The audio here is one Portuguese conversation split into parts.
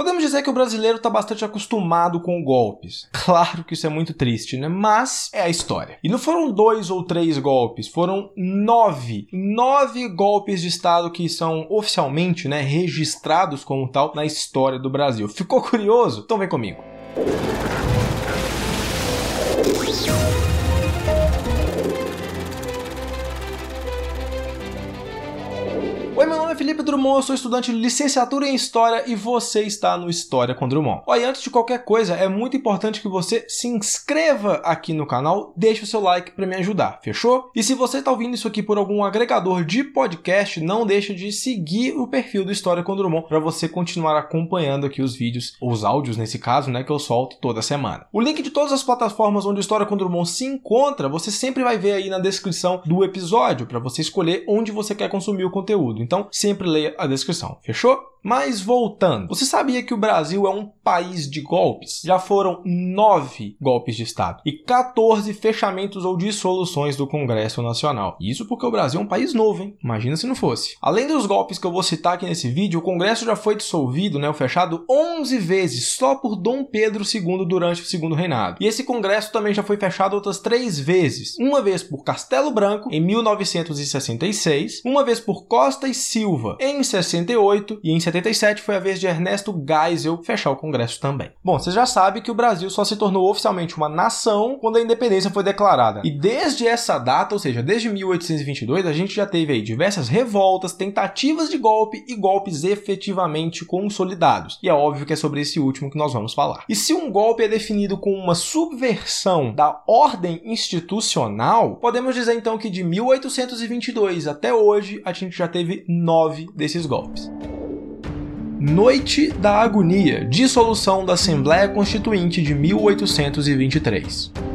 Podemos dizer que o brasileiro está bastante acostumado com golpes. Claro que isso é muito triste, né? Mas é a história. E não foram dois ou três golpes, foram nove. Nove golpes de Estado que são oficialmente né, registrados como tal na história do Brasil. Ficou curioso? Então vem comigo. Felipe Drummond, eu sou estudante de licenciatura em História e você está no História com Drummond. Olha, antes de qualquer coisa, é muito importante que você se inscreva aqui no canal, deixe o seu like para me ajudar, fechou? E se você está ouvindo isso aqui por algum agregador de podcast, não deixe de seguir o perfil do História com Drummond para você continuar acompanhando aqui os vídeos, os áudios nesse caso, né, que eu solto toda semana. O link de todas as plataformas onde o História com Drummond se encontra, você sempre vai ver aí na descrição do episódio para você escolher onde você quer consumir o conteúdo. Então, sempre leia a descrição. Fechou? Mas voltando, você sabia que o Brasil é um país de golpes? Já foram nove golpes de Estado e 14 fechamentos ou dissoluções do Congresso Nacional. Isso porque o Brasil é um país novo, hein? Imagina se não fosse. Além dos golpes que eu vou citar aqui nesse vídeo, o Congresso já foi dissolvido, né, fechado 11 vezes só por Dom Pedro II durante o segundo reinado. E esse Congresso também já foi fechado outras três vezes. Uma vez por Castelo Branco, em 1966, uma vez por Costa e Silva, em 68 e em 77 foi a vez de Ernesto Geisel fechar o Congresso também. Bom, você já sabe que o Brasil só se tornou oficialmente uma nação quando a independência foi declarada. E desde essa data, ou seja, desde 1822, a gente já teve aí diversas revoltas, tentativas de golpe e golpes efetivamente consolidados. E é óbvio que é sobre esse último que nós vamos falar. E se um golpe é definido como uma subversão da ordem institucional, podemos dizer então que de 1822 até hoje a gente já teve nove desses golpes. Noite da Agonia, dissolução da Assembleia Constituinte de 1823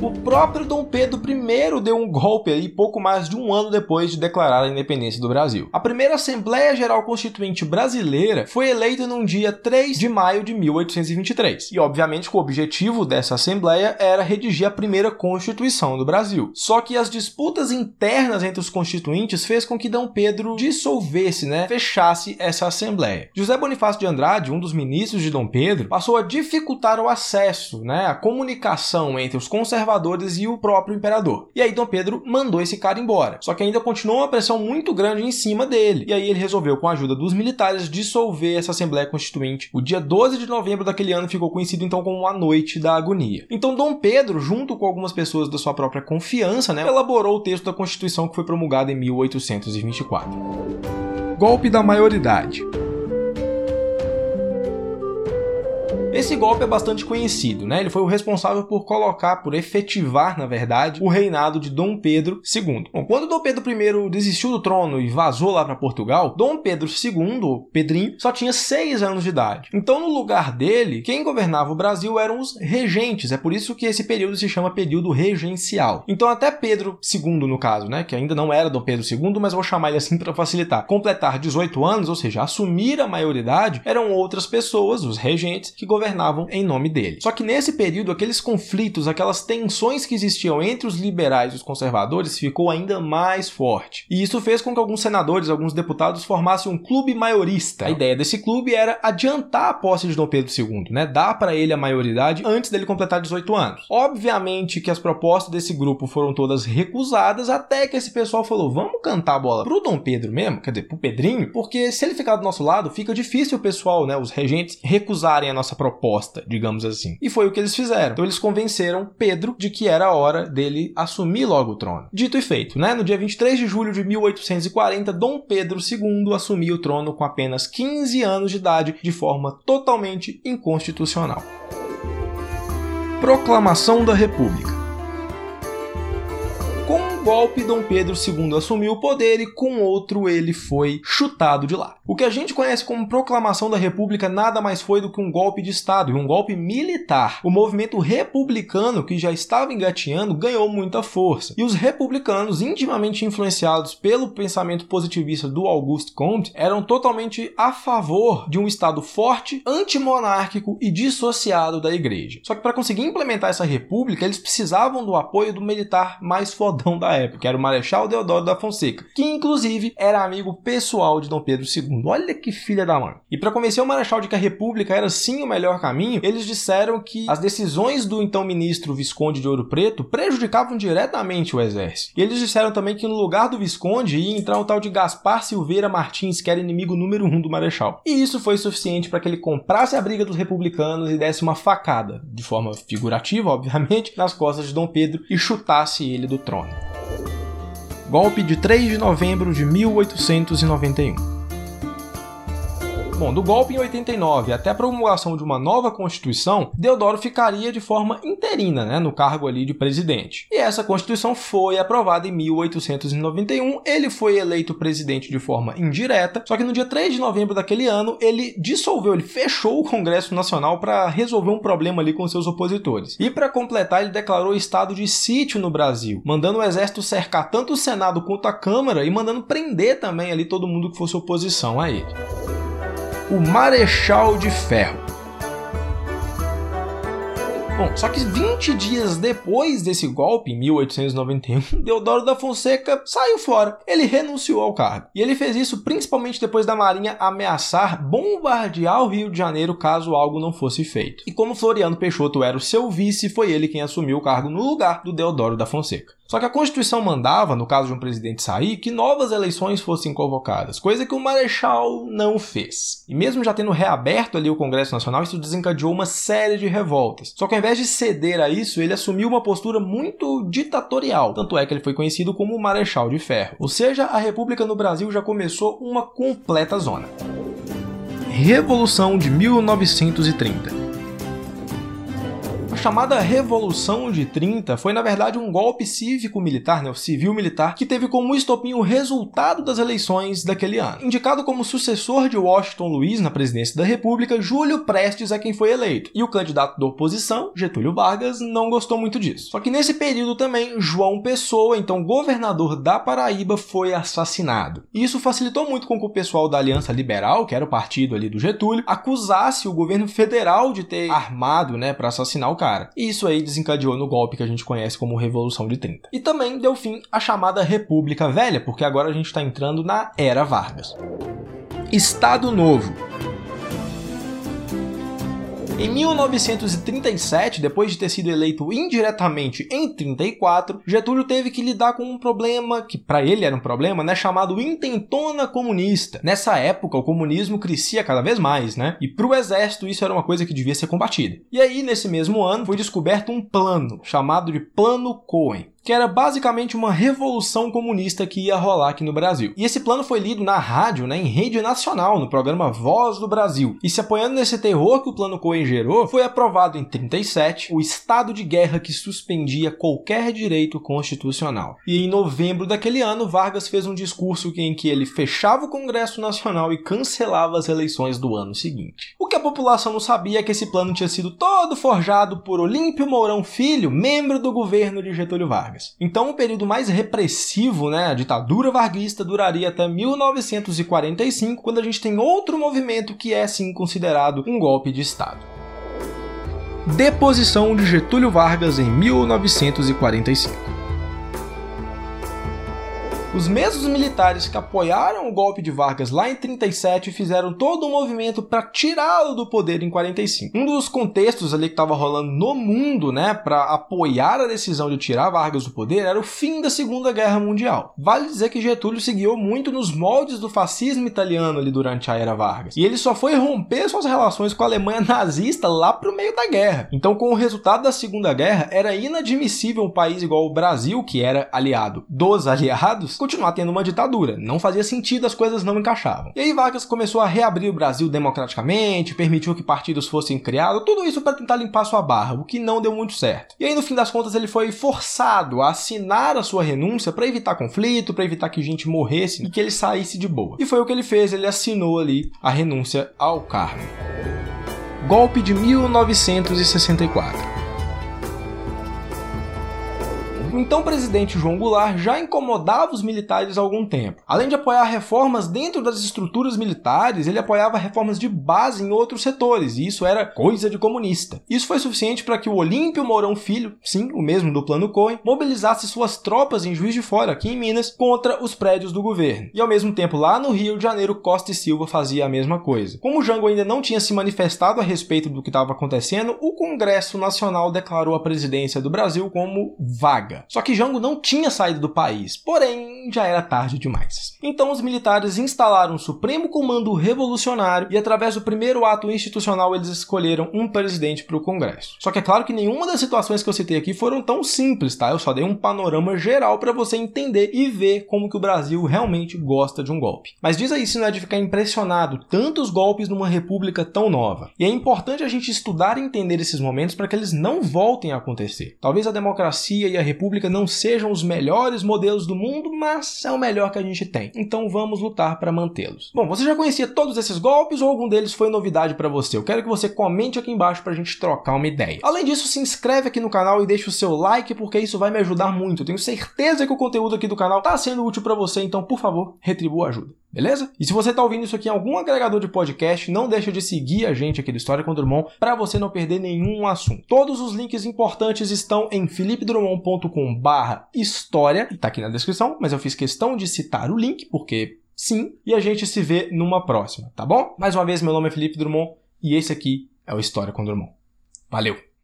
o próprio Dom Pedro I deu um golpe aí pouco mais de um ano depois de declarar a independência do Brasil. A primeira Assembleia Geral Constituinte Brasileira foi eleita num dia 3 de maio de 1823. E obviamente que o objetivo dessa Assembleia era redigir a primeira Constituição do Brasil. Só que as disputas internas entre os constituintes fez com que Dom Pedro dissolvesse, né, fechasse essa Assembleia. José Bonifácio de Andrade, um dos ministros de Dom Pedro, passou a dificultar o acesso, né, a comunicação entre os conservadores conservadores e o próprio imperador. E aí Dom Pedro mandou esse cara embora. Só que ainda continuou uma pressão muito grande em cima dele. E aí ele resolveu, com a ajuda dos militares, dissolver essa Assembleia Constituinte. O dia 12 de novembro daquele ano ficou conhecido então como a Noite da Agonia. Então Dom Pedro, junto com algumas pessoas da sua própria confiança, né, elaborou o texto da Constituição que foi promulgado em 1824. Golpe da maioridade. Esse golpe é bastante conhecido, né? Ele foi o responsável por colocar, por efetivar, na verdade, o reinado de Dom Pedro II. Bom, quando Dom Pedro I desistiu do trono e vazou lá para Portugal, Dom Pedro II, Pedrinho, só tinha seis anos de idade. Então, no lugar dele, quem governava o Brasil eram os regentes. É por isso que esse período se chama período regencial. Então, até Pedro II, no caso, né, que ainda não era Dom Pedro II, mas vou chamar ele assim para facilitar, completar 18 anos, ou seja, assumir a maioridade, eram outras pessoas, os regentes, que governavam governavam em nome dele. Só que nesse período, aqueles conflitos, aquelas tensões que existiam entre os liberais e os conservadores ficou ainda mais forte. E isso fez com que alguns senadores, alguns deputados formassem um clube maiorista. A ideia desse clube era adiantar a posse de Dom Pedro II, né? Dar para ele a maioridade antes dele completar 18 anos. Obviamente que as propostas desse grupo foram todas recusadas até que esse pessoal falou: "Vamos cantar a bola pro Dom Pedro mesmo, quer dizer, pro Pedrinho, porque se ele ficar do nosso lado, fica difícil o pessoal, né, os regentes recusarem a nossa proposta proposta, digamos assim. E foi o que eles fizeram. Então eles convenceram Pedro de que era a hora dele assumir logo o trono. Dito e feito, né? No dia 23 de julho de 1840, Dom Pedro II assumiu o trono com apenas 15 anos de idade, de forma totalmente inconstitucional. Proclamação da República golpe, Dom Pedro II assumiu o poder e com outro ele foi chutado de lá. O que a gente conhece como proclamação da República nada mais foi do que um golpe de Estado e um golpe militar. O movimento republicano, que já estava engateando, ganhou muita força. E os republicanos, intimamente influenciados pelo pensamento positivista do Auguste Comte, eram totalmente a favor de um Estado forte, antimonárquico e dissociado da igreja. Só que para conseguir implementar essa república, eles precisavam do apoio do militar mais fodão da época, que era o Marechal Deodoro da Fonseca, que inclusive era amigo pessoal de Dom Pedro II. Olha que filha da mãe. E para convencer o Marechal de que a República era sim o melhor caminho, eles disseram que as decisões do então ministro Visconde de Ouro Preto prejudicavam diretamente o exército. E eles disseram também que no lugar do Visconde ia entrar o tal de Gaspar Silveira Martins, que era inimigo número um do Marechal. E isso foi suficiente para que ele comprasse a briga dos republicanos e desse uma facada, de forma figurativa, obviamente, nas costas de Dom Pedro e chutasse ele do trono. Golpe de 3 de novembro de 1891. Bom, do golpe em 89 até a promulgação de uma nova Constituição, Deodoro ficaria de forma interina né, no cargo ali de presidente. E essa Constituição foi aprovada em 1891, ele foi eleito presidente de forma indireta, só que no dia 3 de novembro daquele ano ele dissolveu, ele fechou o Congresso Nacional para resolver um problema ali com seus opositores. E para completar, ele declarou estado de sítio no Brasil, mandando o exército cercar tanto o Senado quanto a Câmara e mandando prender também ali todo mundo que fosse oposição a ele o Marechal de Ferro. Bom, só que 20 dias depois desse golpe, em 1891, Deodoro da Fonseca saiu fora. Ele renunciou ao cargo. E ele fez isso principalmente depois da Marinha ameaçar bombardear o Rio de Janeiro caso algo não fosse feito. E como Floriano Peixoto era o seu vice, foi ele quem assumiu o cargo no lugar do Deodoro da Fonseca. Só que a Constituição mandava, no caso de um presidente sair, que novas eleições fossem convocadas, coisa que o Marechal não fez. E mesmo já tendo reaberto ali o Congresso Nacional, isso desencadeou uma série de revoltas. Só que ao invés de ceder a isso, ele assumiu uma postura muito ditatorial, tanto é que ele foi conhecido como Marechal de Ferro. Ou seja, a República no Brasil já começou uma completa zona. Revolução de 1930 chamada Revolução de 30 foi, na verdade, um golpe cívico-militar, né, civil-militar, que teve como estopim o resultado das eleições daquele ano. Indicado como sucessor de Washington Luiz na presidência da República, Júlio Prestes é quem foi eleito. E o candidato da oposição, Getúlio Vargas, não gostou muito disso. Só que nesse período também, João Pessoa, então governador da Paraíba, foi assassinado. E isso facilitou muito com que o pessoal da Aliança Liberal, que era o partido ali do Getúlio, acusasse o governo federal de ter armado, né, para assassinar o cara cara. E isso aí desencadeou no golpe que a gente conhece como Revolução de 30. E também deu fim à chamada República Velha, porque agora a gente está entrando na Era Vargas. Estado Novo. Em 1937, depois de ter sido eleito indiretamente em 34, Getúlio teve que lidar com um problema que para ele era um problema, né, chamado intentona comunista. Nessa época, o comunismo crescia cada vez mais, né? E para o exército isso era uma coisa que devia ser combatida. E aí, nesse mesmo ano, foi descoberto um plano chamado de Plano Cohen que era basicamente uma revolução comunista que ia rolar aqui no Brasil. E esse plano foi lido na rádio, né, em rede nacional, no programa Voz do Brasil. E se apoiando nesse terror que o plano Cohen gerou, foi aprovado em 37 o estado de guerra que suspendia qualquer direito constitucional. E em novembro daquele ano, Vargas fez um discurso em que ele fechava o Congresso Nacional e cancelava as eleições do ano seguinte. O que a população não sabia é que esse plano tinha sido todo forjado por Olímpio Mourão Filho, membro do governo de Getúlio Vargas. Vargas. Então, o período mais repressivo, né, a ditadura varguista, duraria até 1945, quando a gente tem outro movimento que é sim considerado um golpe de Estado. Deposição de Getúlio Vargas em 1945. Os mesmos militares que apoiaram o golpe de Vargas lá em 37 fizeram todo um movimento para tirá-lo do poder em 45. Um dos contextos ali que estava rolando no mundo, né, para apoiar a decisão de tirar Vargas do poder era o fim da Segunda Guerra Mundial. Vale dizer que Getúlio seguiu muito nos moldes do fascismo italiano ali durante a era Vargas. E ele só foi romper suas relações com a Alemanha nazista lá pro meio da guerra. Então, com o resultado da Segunda Guerra, era inadmissível um país igual o Brasil, que era aliado dos aliados, continuar tendo uma ditadura. Não fazia sentido, as coisas não encaixavam. E aí Vargas começou a reabrir o Brasil democraticamente, permitiu que partidos fossem criados, tudo isso para tentar limpar sua barra, o que não deu muito certo. E aí no fim das contas ele foi forçado a assinar a sua renúncia para evitar conflito, para evitar que gente morresse e que ele saísse de boa. E foi o que ele fez, ele assinou ali a renúncia ao cargo. Golpe de 1964. O então presidente João Goulart já incomodava os militares há algum tempo. Além de apoiar reformas dentro das estruturas militares, ele apoiava reformas de base em outros setores, e isso era coisa de comunista. Isso foi suficiente para que o Olímpio Mourão Filho, sim, o mesmo do Plano Cohen, mobilizasse suas tropas em Juiz de Fora, aqui em Minas, contra os prédios do governo. E ao mesmo tempo, lá no Rio de Janeiro, Costa e Silva fazia a mesma coisa. Como Jango ainda não tinha se manifestado a respeito do que estava acontecendo, o Congresso Nacional declarou a presidência do Brasil como vaga. Só que Jango não tinha saído do país, porém já era tarde demais. Então os militares instalaram o Supremo Comando Revolucionário e através do primeiro ato institucional eles escolheram um presidente para o Congresso. Só que é claro que nenhuma das situações que eu citei aqui foram tão simples, tá? Eu só dei um panorama geral para você entender e ver como que o Brasil realmente gosta de um golpe. Mas diz aí se não é de ficar impressionado tantos golpes numa república tão nova. E é importante a gente estudar e entender esses momentos para que eles não voltem a acontecer. Talvez a democracia e a república não sejam os melhores modelos do mundo, mas é o melhor que a gente tem. Então vamos lutar para mantê-los. Bom, você já conhecia todos esses golpes ou algum deles foi novidade para você? Eu quero que você comente aqui embaixo para a gente trocar uma ideia. Além disso, se inscreve aqui no canal e deixe o seu like porque isso vai me ajudar muito. Eu tenho certeza que o conteúdo aqui do canal está sendo útil para você, então por favor, retribua a ajuda. Beleza? E se você está ouvindo isso aqui em algum agregador de podcast, não deixa de seguir a gente aqui do História com Drummond para você não perder nenhum assunto. Todos os links importantes estão em philipedrumond.com/história, está aqui na descrição, mas eu fiz questão de citar o link porque sim, e a gente se vê numa próxima, tá bom? Mais uma vez, meu nome é Felipe Drummond e esse aqui é o História com Drummond. Valeu!